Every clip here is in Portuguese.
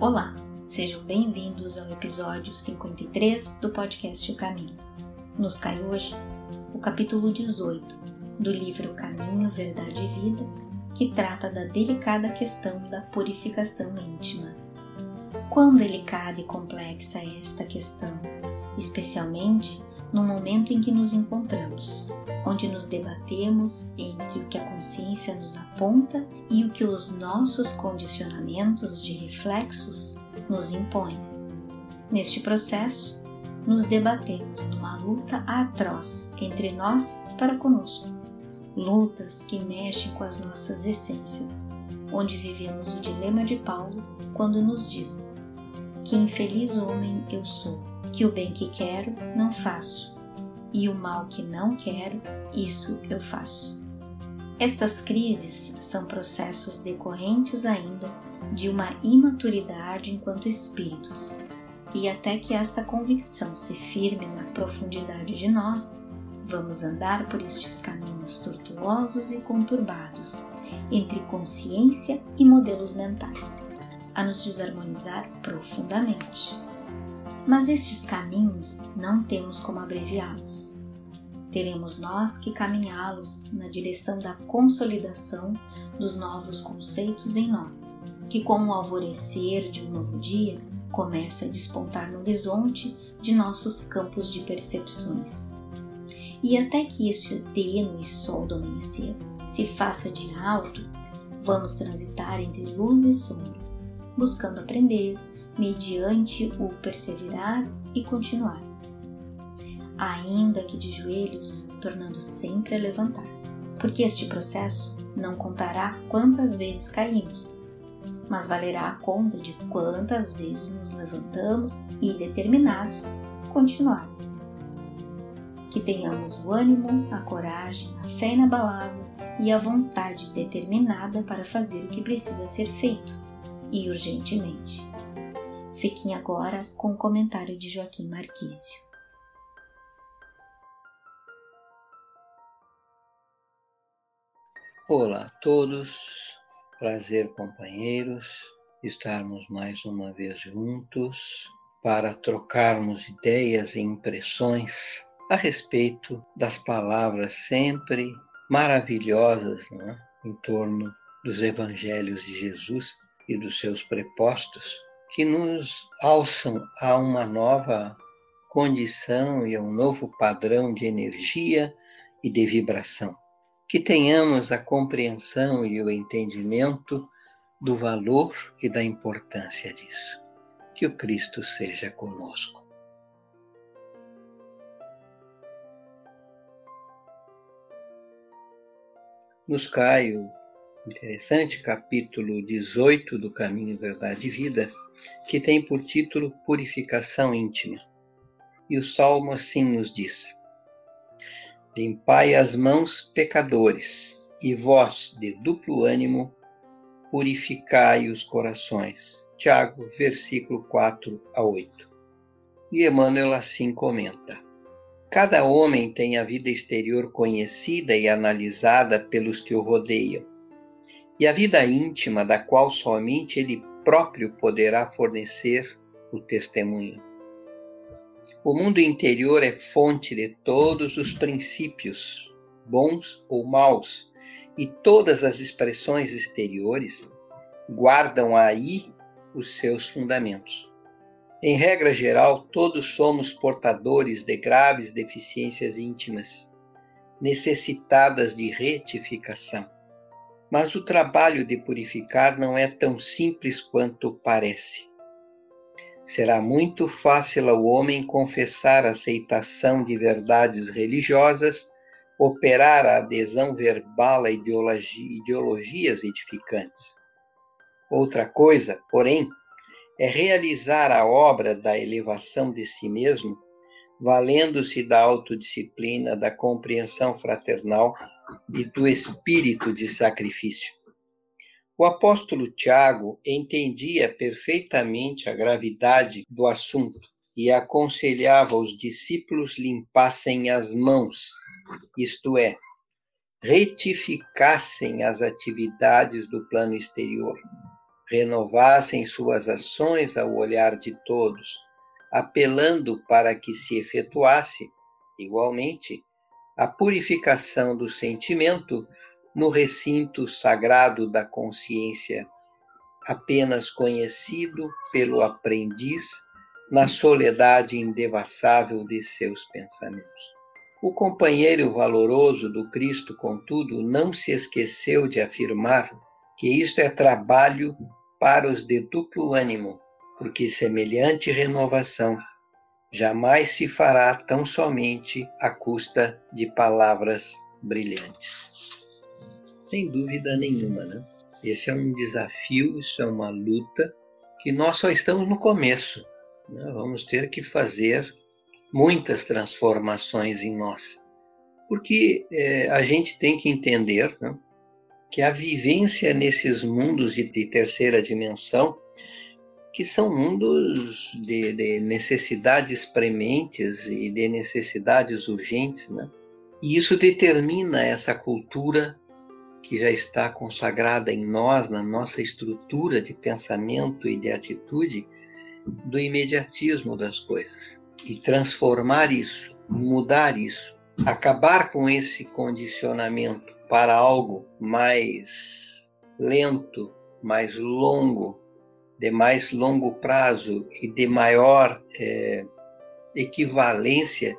Olá, sejam bem-vindos ao episódio 53 do podcast O Caminho. Nos cai hoje o capítulo 18 do livro Caminho, Verdade e Vida, que trata da delicada questão da purificação íntima. Quão delicada e complexa é esta questão, especialmente no momento em que nos encontramos, onde nos debatemos entre o que a consciência nos aponta e o que os nossos condicionamentos de reflexos nos impõem. Neste processo, nos debatemos numa luta atroz entre nós para conosco, lutas que mexem com as nossas essências, onde vivemos o dilema de Paulo quando nos diz: Que infeliz homem eu sou que o bem que quero não faço, e o mal que não quero, isso eu faço. Estas crises são processos decorrentes ainda de uma imaturidade enquanto espíritos, e até que esta convicção se firme na profundidade de nós, vamos andar por estes caminhos tortuosos e conturbados, entre consciência e modelos mentais, a nos desarmonizar profundamente. Mas estes caminhos não temos como abreviá-los. Teremos nós que caminhá-los na direção da consolidação dos novos conceitos em nós, que com o alvorecer de um novo dia começa a despontar no horizonte de nossos campos de percepções. E até que este tênue sol do amanhecer se faça de alto, vamos transitar entre luz e sombra, buscando aprender, mediante o perseverar e continuar, ainda que de joelhos, tornando sempre a levantar, porque este processo não contará quantas vezes caímos, mas valerá a conta de quantas vezes nos levantamos e determinados continuar. Que tenhamos o ânimo, a coragem, a fé inabalável e a vontade determinada para fazer o que precisa ser feito e urgentemente. Fiquem agora com o comentário de Joaquim Marquísio. Olá a todos, prazer companheiros, estarmos mais uma vez juntos para trocarmos ideias e impressões a respeito das palavras sempre maravilhosas é? em torno dos evangelhos de Jesus e dos seus prepostos que nos alçam a uma nova condição e a um novo padrão de energia e de vibração. Que tenhamos a compreensão e o entendimento do valor e da importância disso. Que o Cristo seja conosco. Nos cai o interessante capítulo 18 do Caminho, Verdade e Vida, que tem por título Purificação Íntima. E o Salmo assim nos diz: Limpai as mãos, pecadores, e vós, de duplo ânimo, purificai os corações. Tiago, versículo 4 a 8. E Emmanuel assim comenta: Cada homem tem a vida exterior conhecida e analisada pelos que o rodeiam, e a vida íntima, da qual somente ele próprio poderá fornecer o testemunho. O mundo interior é fonte de todos os princípios, bons ou maus, e todas as expressões exteriores guardam aí os seus fundamentos. Em regra geral, todos somos portadores de graves deficiências íntimas, necessitadas de retificação. Mas o trabalho de purificar não é tão simples quanto parece. Será muito fácil ao homem confessar a aceitação de verdades religiosas, operar a adesão verbal a ideologia, ideologias edificantes. Outra coisa, porém, é realizar a obra da elevação de si mesmo, valendo-se da autodisciplina, da compreensão fraternal e do espírito de sacrifício. O apóstolo Tiago entendia perfeitamente a gravidade do assunto e aconselhava os discípulos limpassem as mãos, isto é, retificassem as atividades do plano exterior, renovassem suas ações ao olhar de todos, apelando para que se efetuasse, igualmente, a purificação do sentimento no recinto sagrado da consciência, apenas conhecido pelo aprendiz na soledade indevassável de seus pensamentos. O companheiro valoroso do Cristo, contudo, não se esqueceu de afirmar que isto é trabalho para os de duplo ânimo, porque semelhante renovação jamais se fará tão somente à custa de palavras brilhantes. Sem dúvida nenhuma, né? Esse é um desafio, isso é uma luta que nós só estamos no começo. Né? Vamos ter que fazer muitas transformações em nós, porque é, a gente tem que entender né, que a vivência nesses mundos de, de terceira dimensão, que são mundos de, de, necessidades prementes e de necessidades urgentes, né? E isso determina essa cultura que já está consagrada em nós, na nossa estrutura de pensamento e de atitude, do imediatismo das coisas. E transformar isso, mudar isso, acabar com esse condicionamento para algo mais lento, mais longo, de mais longo prazo e de maior é, equivalência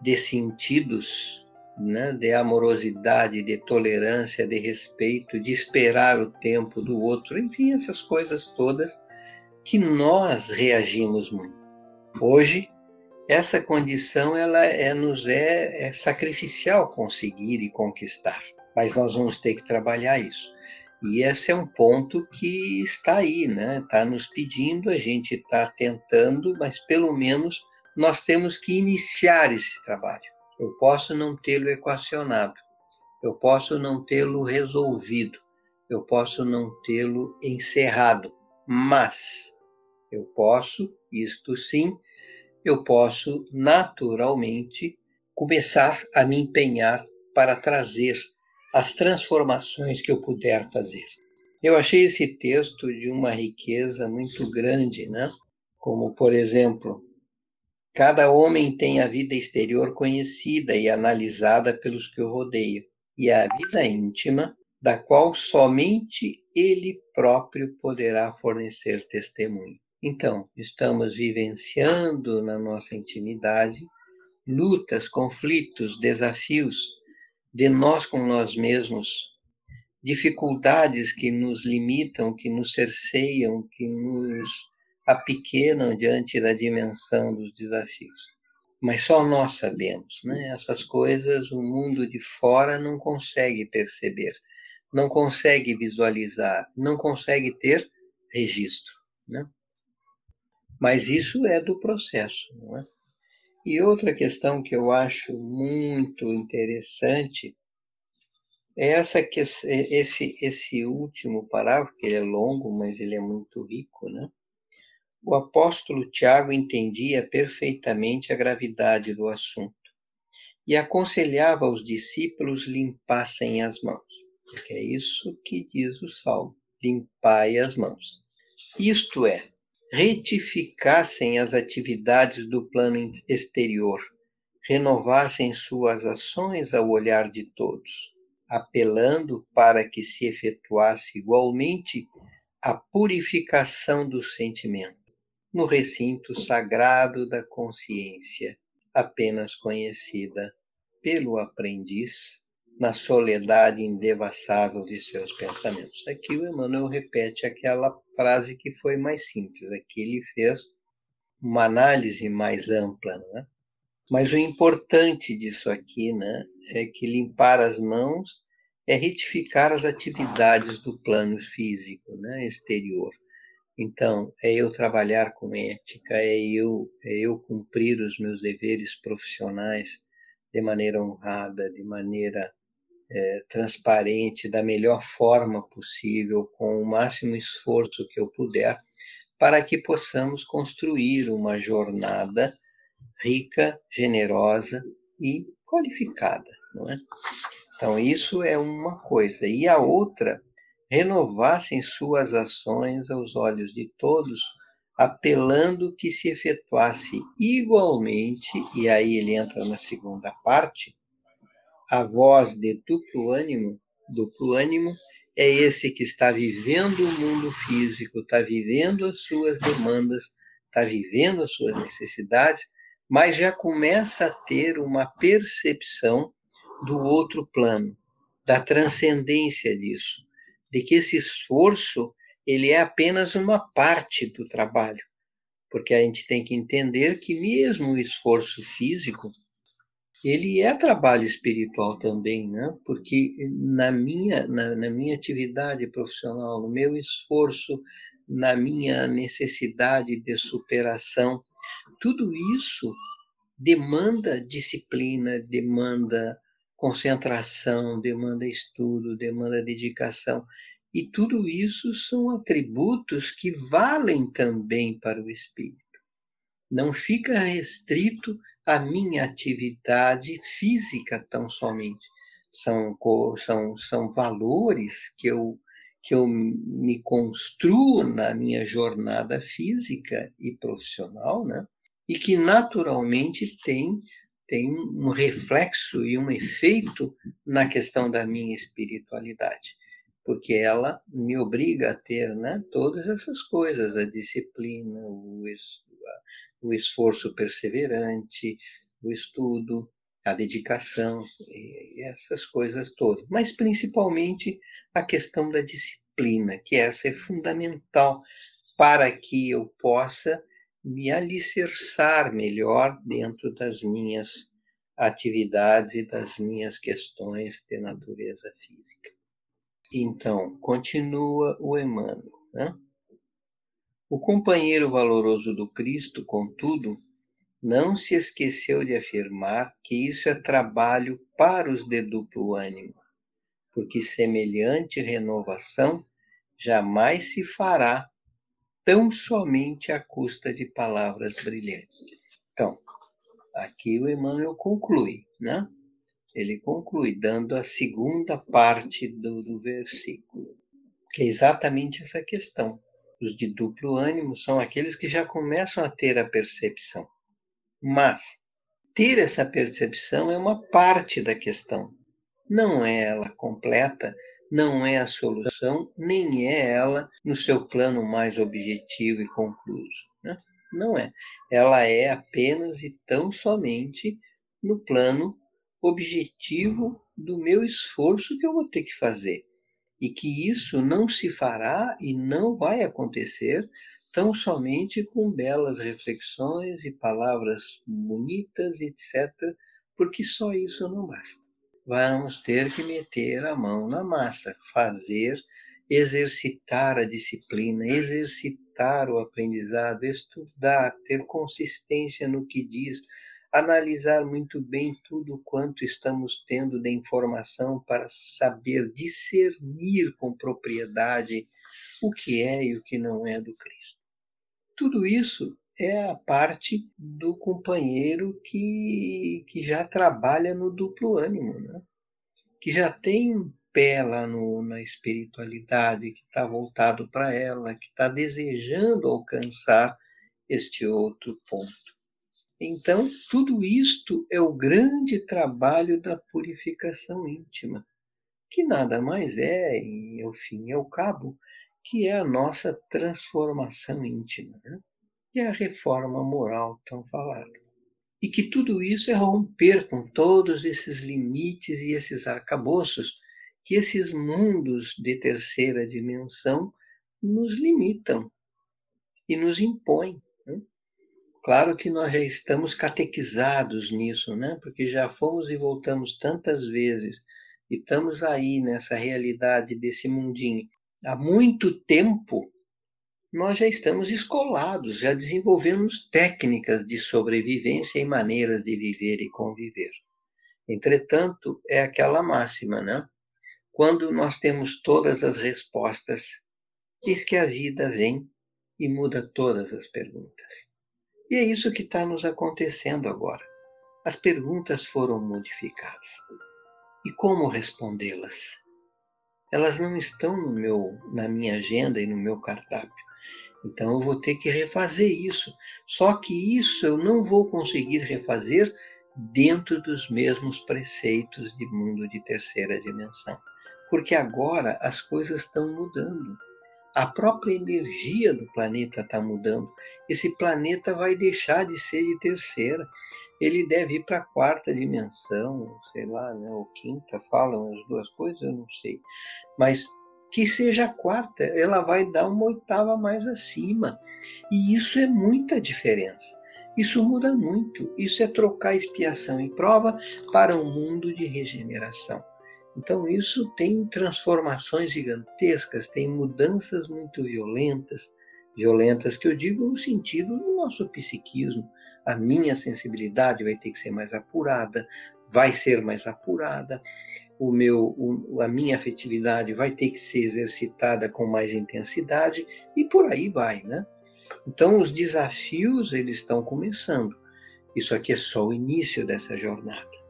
de sentidos, né, de amorosidade, de tolerância, de respeito, de esperar o tempo do outro, enfim, essas coisas todas que nós reagimos muito. Hoje, essa condição ela é, nos é, é sacrificial conseguir e conquistar mas nós vamos ter que trabalhar isso. E esse é um ponto que está aí, né? Está nos pedindo, a gente está tentando, mas pelo menos nós temos que iniciar esse trabalho. Eu posso não tê-lo equacionado, eu posso não tê-lo resolvido, eu posso não tê-lo encerrado, mas eu posso, isto sim, eu posso naturalmente começar a me empenhar para trazer as transformações que eu puder fazer. Eu achei esse texto de uma riqueza muito grande, né? Como, por exemplo, cada homem tem a vida exterior conhecida e analisada pelos que o rodeiam, e a vida íntima, da qual somente ele próprio poderá fornecer testemunho. Então, estamos vivenciando na nossa intimidade lutas, conflitos, desafios de nós com nós mesmos, dificuldades que nos limitam, que nos cerceiam, que nos apequenam diante da dimensão dos desafios. Mas só nós sabemos, né? Essas coisas o mundo de fora não consegue perceber, não consegue visualizar, não consegue ter registro, né? Mas isso é do processo, não é? E outra questão que eu acho muito interessante é essa que esse esse último parágrafo, que ele é longo, mas ele é muito rico, né? O apóstolo Tiago entendia perfeitamente a gravidade do assunto e aconselhava aos discípulos limpassem as mãos, porque é isso que diz o salmo: limpai as mãos. Isto é, retificassem as atividades do plano exterior, renovassem suas ações ao olhar de todos, apelando para que se efetuasse igualmente a purificação do sentimento, no recinto sagrado da consciência, apenas conhecida pelo aprendiz na soledade indevassável de seus pensamentos. Aqui o Emmanuel repete aquela frase que foi mais simples, aqui ele fez uma análise mais ampla, né? Mas o importante disso aqui, né, é que limpar as mãos é retificar as atividades do plano físico, né, exterior. Então, é eu trabalhar com ética, é eu, é eu cumprir os meus deveres profissionais de maneira honrada, de maneira é, transparente da melhor forma possível, com o máximo esforço que eu puder, para que possamos construir uma jornada rica, generosa e qualificada, não é? Então, isso é uma coisa. E a outra, renovassem suas ações aos olhos de todos, apelando que se efetuasse igualmente, e aí ele entra na segunda parte, a voz de duplo ânimo, duplo ânimo é esse que está vivendo o mundo físico, está vivendo as suas demandas, está vivendo as suas necessidades, mas já começa a ter uma percepção do outro plano, da transcendência disso, de que esse esforço ele é apenas uma parte do trabalho, porque a gente tem que entender que mesmo o esforço físico ele é trabalho espiritual também, né? Porque na minha na, na minha atividade profissional, no meu esforço, na minha necessidade de superação, tudo isso demanda disciplina, demanda concentração, demanda estudo, demanda dedicação. E tudo isso são atributos que valem também para o espírito. Não fica restrito à minha atividade física tão somente. São, são, são valores que eu, que eu me construo na minha jornada física e profissional, né? e que naturalmente tem tem um reflexo e um efeito na questão da minha espiritualidade, porque ela me obriga a ter né, todas essas coisas, a disciplina, o, o esforço perseverante, o estudo, a dedicação, essas coisas todas. Mas principalmente a questão da disciplina, que essa é fundamental para que eu possa me alicerçar melhor dentro das minhas atividades e das minhas questões de natureza física. Então, continua o Emmanuel. Né? O companheiro valoroso do Cristo, contudo, não se esqueceu de afirmar que isso é trabalho para os de duplo ânimo, porque semelhante renovação jamais se fará tão somente à custa de palavras brilhantes. Então, aqui o Emmanuel conclui, né? Ele conclui dando a segunda parte do, do versículo, que é exatamente essa questão. Os de duplo ânimo são aqueles que já começam a ter a percepção. Mas ter essa percepção é uma parte da questão. Não é ela completa, não é a solução, nem é ela no seu plano mais objetivo e concluso. Né? Não é. Ela é apenas e tão somente no plano objetivo do meu esforço que eu vou ter que fazer. E que isso não se fará e não vai acontecer tão somente com belas reflexões e palavras bonitas, etc., porque só isso não basta vamos ter que meter a mão na massa, fazer, exercitar a disciplina, exercitar o aprendizado, estudar, ter consistência no que diz, analisar muito bem tudo quanto estamos tendo de informação para saber discernir com propriedade o que é e o que não é do Cristo. Tudo isso é a parte do companheiro que, que já trabalha no duplo ânimo, né? que já tem um pé lá no, na espiritualidade, que está voltado para ela, que está desejando alcançar este outro ponto. Então, tudo isto é o grande trabalho da purificação íntima, que nada mais é, ao fim e ao cabo, que é a nossa transformação íntima. Né? e a reforma moral tão falada. E que tudo isso é romper com todos esses limites e esses arcabouços que esses mundos de terceira dimensão nos limitam e nos impõem. Claro que nós já estamos catequizados nisso, né? porque já fomos e voltamos tantas vezes e estamos aí nessa realidade desse mundinho há muito tempo nós já estamos escolados, já desenvolvemos técnicas de sobrevivência e maneiras de viver e conviver. Entretanto, é aquela máxima, né? Quando nós temos todas as respostas, diz que a vida vem e muda todas as perguntas. E é isso que está nos acontecendo agora. As perguntas foram modificadas. E como respondê-las? elas não estão no meu, na minha agenda e no meu cardápio. Então eu vou ter que refazer isso. Só que isso eu não vou conseguir refazer dentro dos mesmos preceitos de mundo de terceira dimensão. Porque agora as coisas estão mudando. A própria energia do planeta está mudando. Esse planeta vai deixar de ser de terceira. Ele deve ir para a quarta dimensão, sei lá, né, ou quinta, falam as duas coisas, eu não sei. Mas que seja a quarta, ela vai dar uma oitava mais acima. E isso é muita diferença. Isso muda muito. Isso é trocar expiação e prova para um mundo de regeneração. Então, isso tem transformações gigantescas, tem mudanças muito violentas, violentas que eu digo no sentido do nosso psiquismo. A minha sensibilidade vai ter que ser mais apurada, vai ser mais apurada, o meu, o, a minha afetividade vai ter que ser exercitada com mais intensidade e por aí vai, né? Então, os desafios, eles estão começando. Isso aqui é só o início dessa jornada.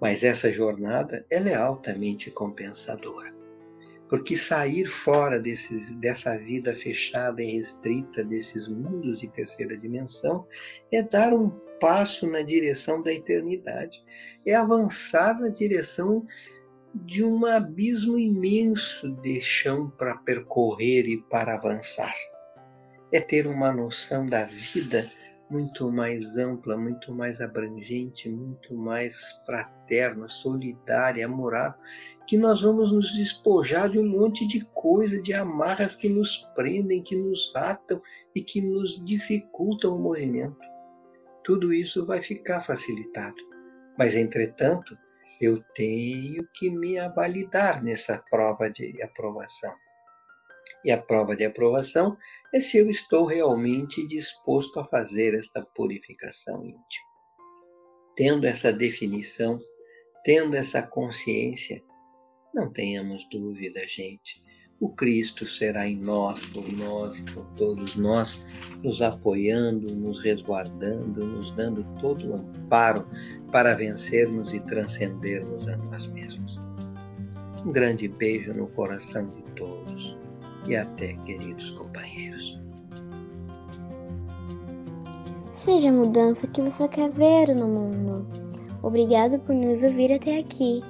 Mas essa jornada, ela é altamente compensadora. Porque sair fora desses, dessa vida fechada e restrita, desses mundos de terceira dimensão, é dar um passo na direção da eternidade. É avançar na direção de um abismo imenso de chão para percorrer e para avançar é ter uma noção da vida muito mais ampla, muito mais abrangente, muito mais fraterna, solidária, amorável, que nós vamos nos despojar de um monte de coisa, de amarras que nos prendem, que nos atam e que nos dificultam o movimento. Tudo isso vai ficar facilitado. Mas, entretanto, eu tenho que me avalidar nessa prova de aprovação. E a prova de aprovação é se eu estou realmente disposto a fazer esta purificação íntima. Tendo essa definição, tendo essa consciência, não tenhamos dúvida, gente. O Cristo será em nós, por nós e por todos nós, nos apoiando, nos resguardando, nos dando todo o amparo para vencermos e transcendermos a nós mesmos. Um grande beijo no coração de todos e até, queridos companheiros. Seja a mudança que você quer ver no mundo. Obrigado por nos ouvir até aqui.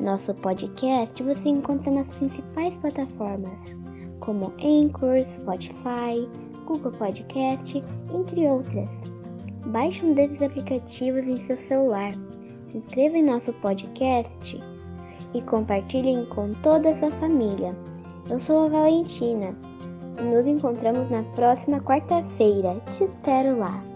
Nosso podcast você encontra nas principais plataformas, como Anchor, Spotify, Google Podcast, entre outras. Baixe um desses aplicativos em seu celular, se inscreva em nosso podcast e compartilhem com toda a sua família. Eu sou a Valentina e nos encontramos na próxima quarta-feira. Te espero lá.